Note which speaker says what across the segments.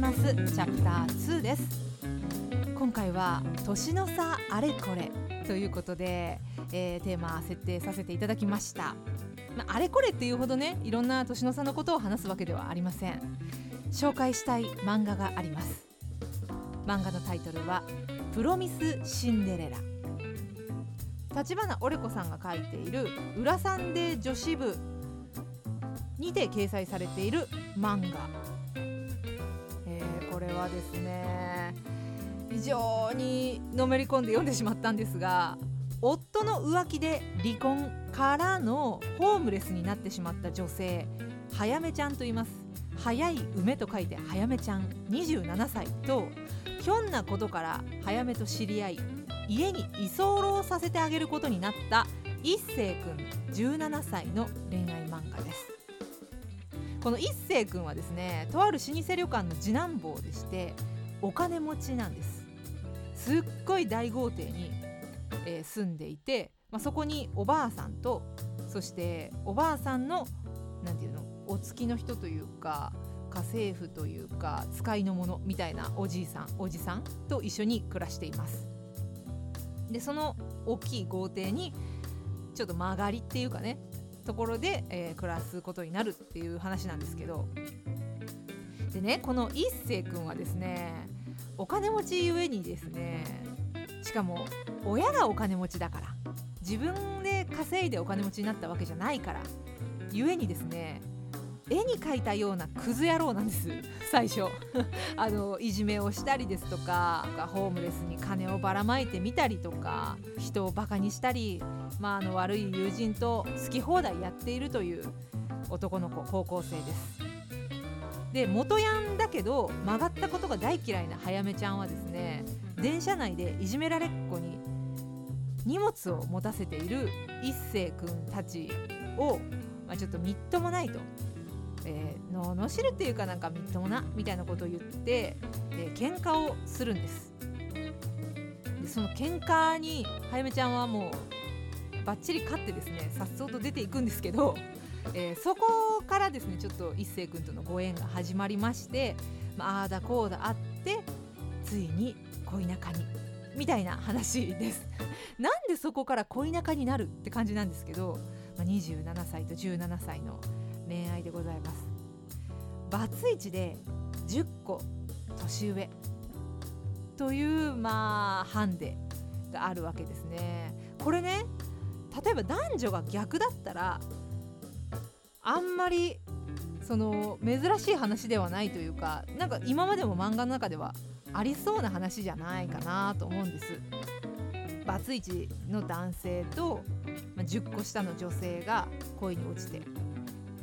Speaker 1: します。チャプター2です。今回は年の差あれこれということで、えー、テーマ設定させていただきました。まあれこれっていうほどねいろんな年の差のことを話すわけではありません。紹介したい漫画があります。漫画のタイトルはプロミスシンデレラ。立花オレコさんが書いている「裏サンデー女子部」にて掲載されている漫画、れはですね非常にのめり込んで読んでしまったんですが夫の浮気で離婚からのホームレスになってしまった女性早めちゃんと言います。早い梅と書いて早めちゃん27歳とひょんなことから早めと知り合い家に居候させてあげることになった一星くん17歳の恋愛この一星くんはですねとある老舗旅館の次男坊でしてお金持ちなんです。すっごい大豪邸に、えー、住んでいて、まあ、そこにおばあさんとそしておばあさんの何て言うのお付きの人というか家政婦というか使いの者みたいなおじいさんおじさんと一緒に暮らしています。でその大きい豪邸にちょっと曲がりっていうかねところで、えー、暮らすことになるっていう話なんですけど。でねこの一星君はですねお金持ちゆえにですねしかも親がお金持ちだから自分で稼いでお金持ちになったわけじゃないからゆえにですね絵に描いたようなクズ野郎なんです。最初。あのいじめをしたりですとかホームレスに金をばらまいてみたりとか人をバカにしたり、まあ、あの悪い友人と好き放題やっているという男の子高校生です。で元ヤンだけど曲がったことが大嫌いな早めちゃんはですね電車内でいじめられっ子に荷物を持たせている一星くんたちを、まあ、ちょっとみっともないとえー、ののしるっていうかなんかみっともなみたいなことを言って、えー、喧嘩をするんです。でその喧嘩にはやめちゃんはもうバッチリ勝ってですねさっそうと出ていくんですけど、えー、そこからですねちょっと一星君とのご縁が始まりまして、まあ、あだこうだあってついに恋仲にみたいな話です。なんでそこから恋仲になるって感じなんですけど、まあ、27歳と17歳の恋愛でございます。バツイチで10個年上というまあハンデがあるわけですね。これね例えば男女が逆だったらあんまりその珍しい話ではないというかなんか今までも漫画の中ではありそうな話じゃないかなと思うんです。バツイチの男性と、まあ、10個下の女性が恋に落ちて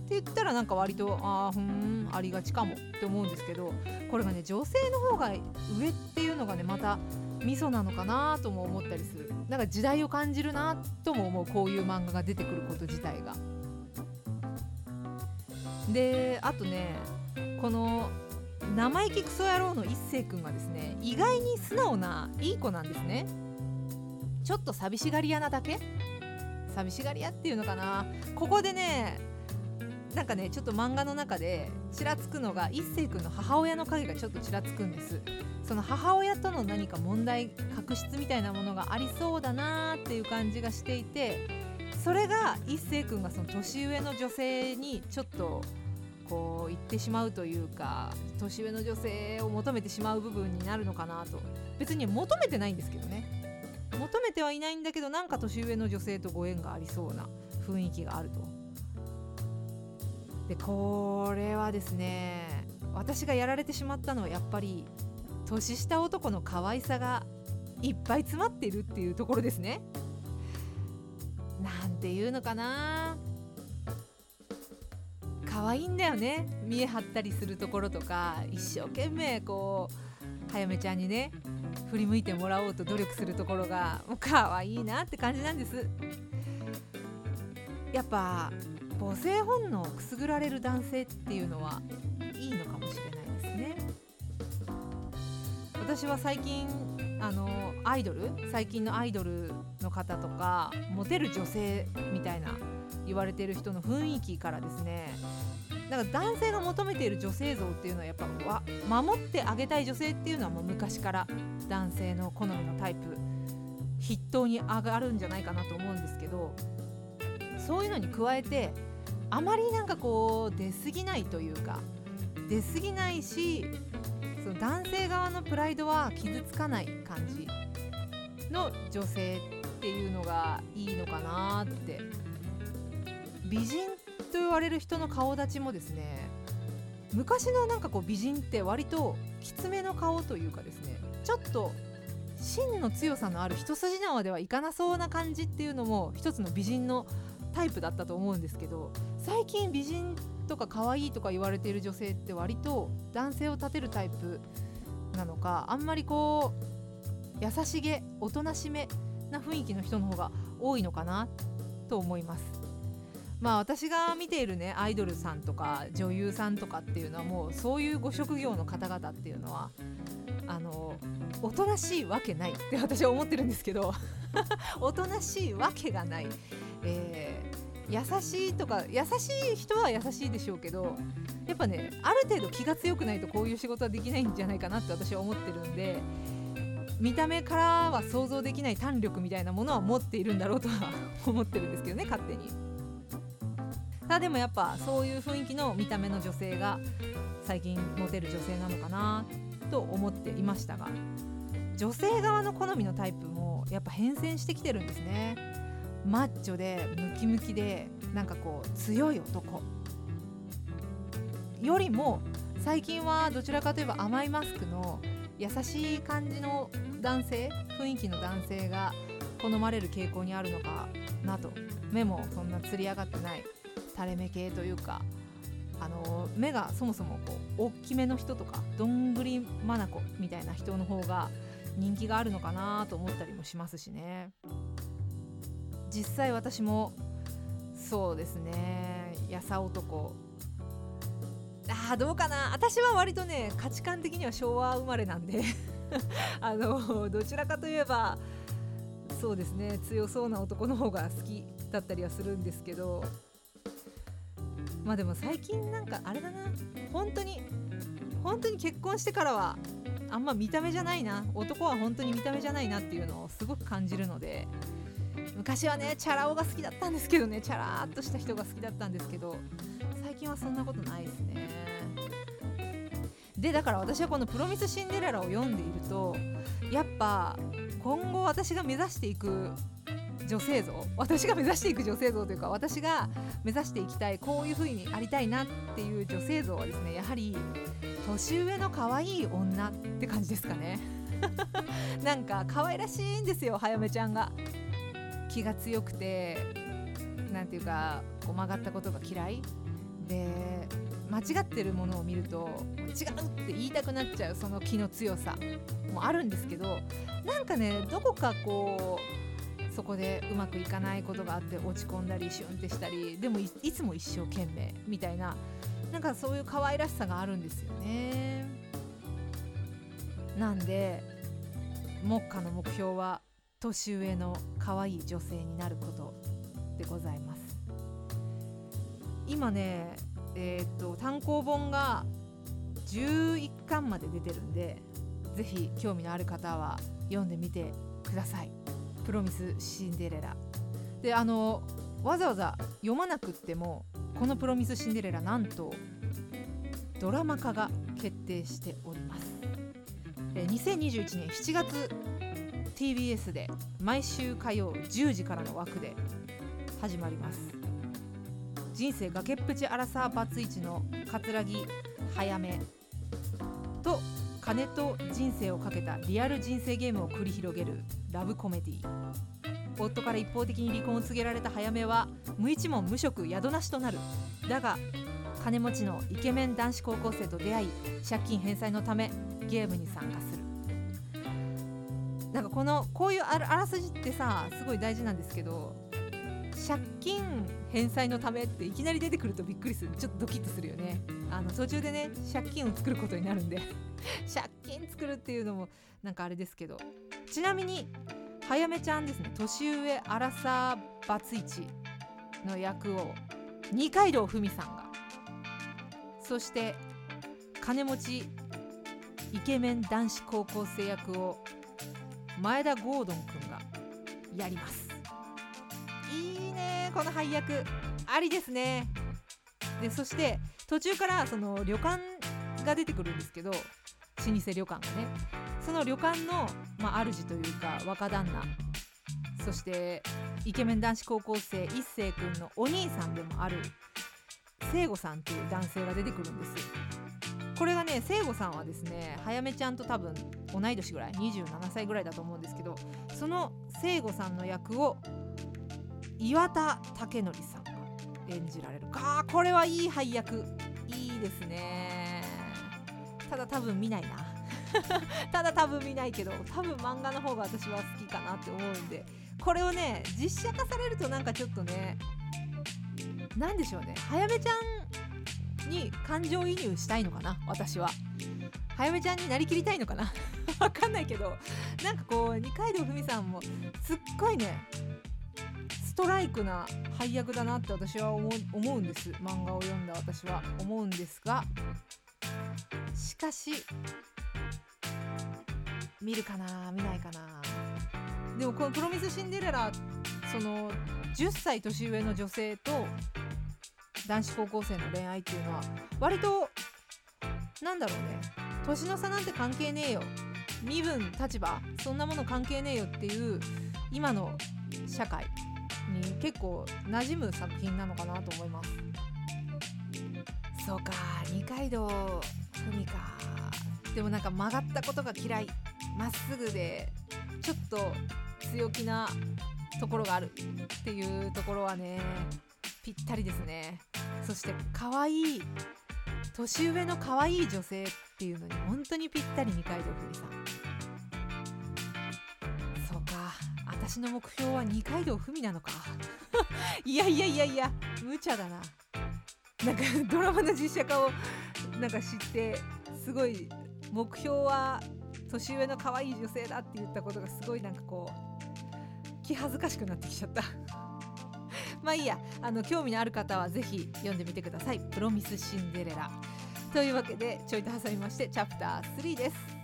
Speaker 1: って言ったらなんか割とああふんありがちかもって思うんですけどこれがね女性の方が上っていうのがねまたミソなのかなとも思ったりする。なんか時代を感じるなとも思うこういう漫画が出てくること自体が。であとねこの生意気クソ野郎の一星君がですね意外に素直ないい子なんですね。ちょっと寂しがり屋なだけ？寂しがり屋っていうのかな？ここでねなんかねちょっと漫画の中でちらつくのが一星君の母親の影がちょっとちらつくんです。その母親との何か問題確執みたいなものがありそうだなーっていう感じがしていてそれが一星君がその年上の女性にちょっとこう言ってしまうというか年上の女性を求めてしまう部分になるのかなと。別に求めてないんですけどね。求めてはいないんだけどなんか年上の女性とご縁がありそうな雰囲気があると。でこれはですね私がやられてしまったのはやっぱり年下男の可愛さがいっぱい詰まっているっていうところですね。なんていうのかな。可愛いんだよね。見え張ったりするところとか一生懸命こう早めちゃんにね振り向いてもらおうと努力するところがもう可愛いなって感じなんです。やっぱ母性本能をくすぐられる男性っていうのはいいのかもしれないですね。私は最近あのアイドル最近のアイドルの方とかモテる女性みたいな言われてる人の雰囲気からですね。だから男性が求めている女性像っていうのはやっぱわ守ってあげたい女性っていうのはもう昔から男性の好みのタイプ筆頭に上がるんじゃないかなと思うんですけどそういうのに加えてあまりなんかこう出過ぎないというか出過ぎないしその男性側のプライドは傷つかない感じの女性っていうのがいいのかなって。美人と言われる人の顔立ちもですね昔のなんかこう美人って割ときつめの顔というかですねちょっと芯の強さのある一筋縄ではいかなそうな感じっていうのも一つの美人のタイプだったと思うんですけど最近美人とか可愛いとか言われている女性って割と男性を立てるタイプなのかあんまりこう優しげおとなしめな雰囲気の人の方が多いのかなと思います。まあ私が見ているねアイドルさんとか女優さんとかっていうのはもうそういうご職業の方々っていうのはあのおとなしいわけないって私は思ってるんですけど おとなしいわけがない、えー、優しいとか優しい人は優しいでしょうけどやっぱねある程度気が強くないとこういう仕事はできないんじゃないかなって私は思ってるんで見た目からは想像できない胆力みたいなものは持っているんだろうとは思ってるんですけどね勝手に。ただでもやっぱそういう雰囲気の見た目の女性が最近モテる女性なのかなと思っていましたが女性側の好みのタイプもやっぱ変遷してきてるんですね。マッチョでムキムキでなんかこう強い男。よりも最近はどちらかといえば甘いマスクの優しい感じの男性雰囲気の男性が好まれる傾向にあるのかなと。目もそんなつり上がってない垂れ目系というかあの目がそもそもこう大きめの人とかどんぐりまなこみたいな人の方が人気があるのかなと思ったりもしますしね。実際私もそうですね。やさ男。あーどうかな。私は割とね価値観的には昭和生まれなんで。あのどちらかといえばそうですね。強そうな男の方が好きだったりはするんですけど。まあでも最近なんかあれだな。本当に本当に結婚してからはあんま見た目じゃないな。男は本当に見た目じゃないなっていうのをすごく感じるので昔はねチャラ男が好きだったんですけどね。チャラーっとした人が好きだったんですけど最近はそんなことないですね。でだから私はこの「プロミス・シンデレラ」を読んでいるとやっぱ今後私が目指していく女性像。私が目指していく女性像というか私が目指していきたいこういう風にありたいなっていう女性像はですねやはり年上の可愛い女って感じですかね。なんか可愛らしいんですよ早めちゃんが。気が強くて何ていうかこう曲がったことが嫌い。で間違ってるものを見ると違うって言いたくなっちゃうその気の強さもあるんですけどなんかねどこかこうそこでうまくいかないことがあって落ち込んだりシュンってしたりでもいつも一生懸命みたいななんかそういう可愛らしさがあるんですよね。なんで目下の目標は年上の可愛い女性になることでございます。今ねえー、っと単行本が11巻まで出てるんでぜひ興味のある方は読んでみてください「プロミス・シンデレラ」であのわざわざ読まなくってもこの「プロミス・シンデレラ」なんとドラマ化が決定しております。2021年7月 TBS で毎週火曜10時からの枠で始まります。人生崖っぷちアラサーバツイチの桂木早め。と金と人生をかけたリアル人生ゲームを繰り広げる。ラブコメディ夫から一方的に離婚を告げられた早めは無一文無職宿なしとなる。だが金持ちのイケメン男子高校生と出会い借金返済のためゲームに参加する。なんかこのこういうあらすじってさすごい大事なんですけど借金返済のためっていきなり出てくるとびっくりする。ちょっとドキッとするよね。あの途中でね借金を作ることになるんで。借金作るっていうのもなんかあれですけど。ちなみに早めちゃんですね。年上アラサーバツイチの役を二階堂ふみさんが。そして金持ちイケメン男子高校生役を前田ゴードン君がやります。いいね。この配役ありですね。でそして途中からその旅館が出てくるんですけど老舗旅館がね。その旅館の、まあ、主というか若旦那そしてイケメン男子高校生一星君のお兄さんでもある聖子さんという男性が出てくるんです。これがね聖子さんはですね早めちゃんと多分同い年ぐらい27歳ぐらいだと思うんですけどその聖子さんの役を岩田武則さんが演じられる。かこれはいい配役。いいですね。ただ多分見ないな。ただ多分見ないけど多分漫画の方が私は好きかなって思うんでこれをね実写化されるとなんかちょっとね何でしょうね。早めちゃんに感情移入したいのかな私は。早めちゃんになりきりたいのかな わかんないけどなんかこう二階堂ふみさんもすっごいねストライクな配役だなって私は思う思うんです。漫画を読んだ私は思うんですがしかし見るかな見ないかな。でもこの「プロミス・シンデレラ」その10歳年上の女性と男子高校生の恋愛っていうのは割となんだろうね。年の差なんて関係ねえよ。身分立場そんなもの関係ねえよっていう今の社会に結構馴染む作品なのかなと思います。そうか二階堂ふみか。でもなんか曲がったことが嫌い。まっすぐでちょっと強気なところがあるっていうところはねぴったりですね。そして可愛い年上の可愛い女性っていうのに本当にぴったり二階堂ふみさん。そうか。私の目標は二階堂ふみなのか。いやいやいやいや無茶だな。なんかドラマの実写化をなんか知ってすごい目標は年上の可愛い女性だって言ったことがすごいなんかこう気恥ずかしくなってきちゃった。まあいいや。あの興味のある方は是非読んでみてください「プロミス・シンデレラ」というわけでちょいと挟みましてチャプター3です。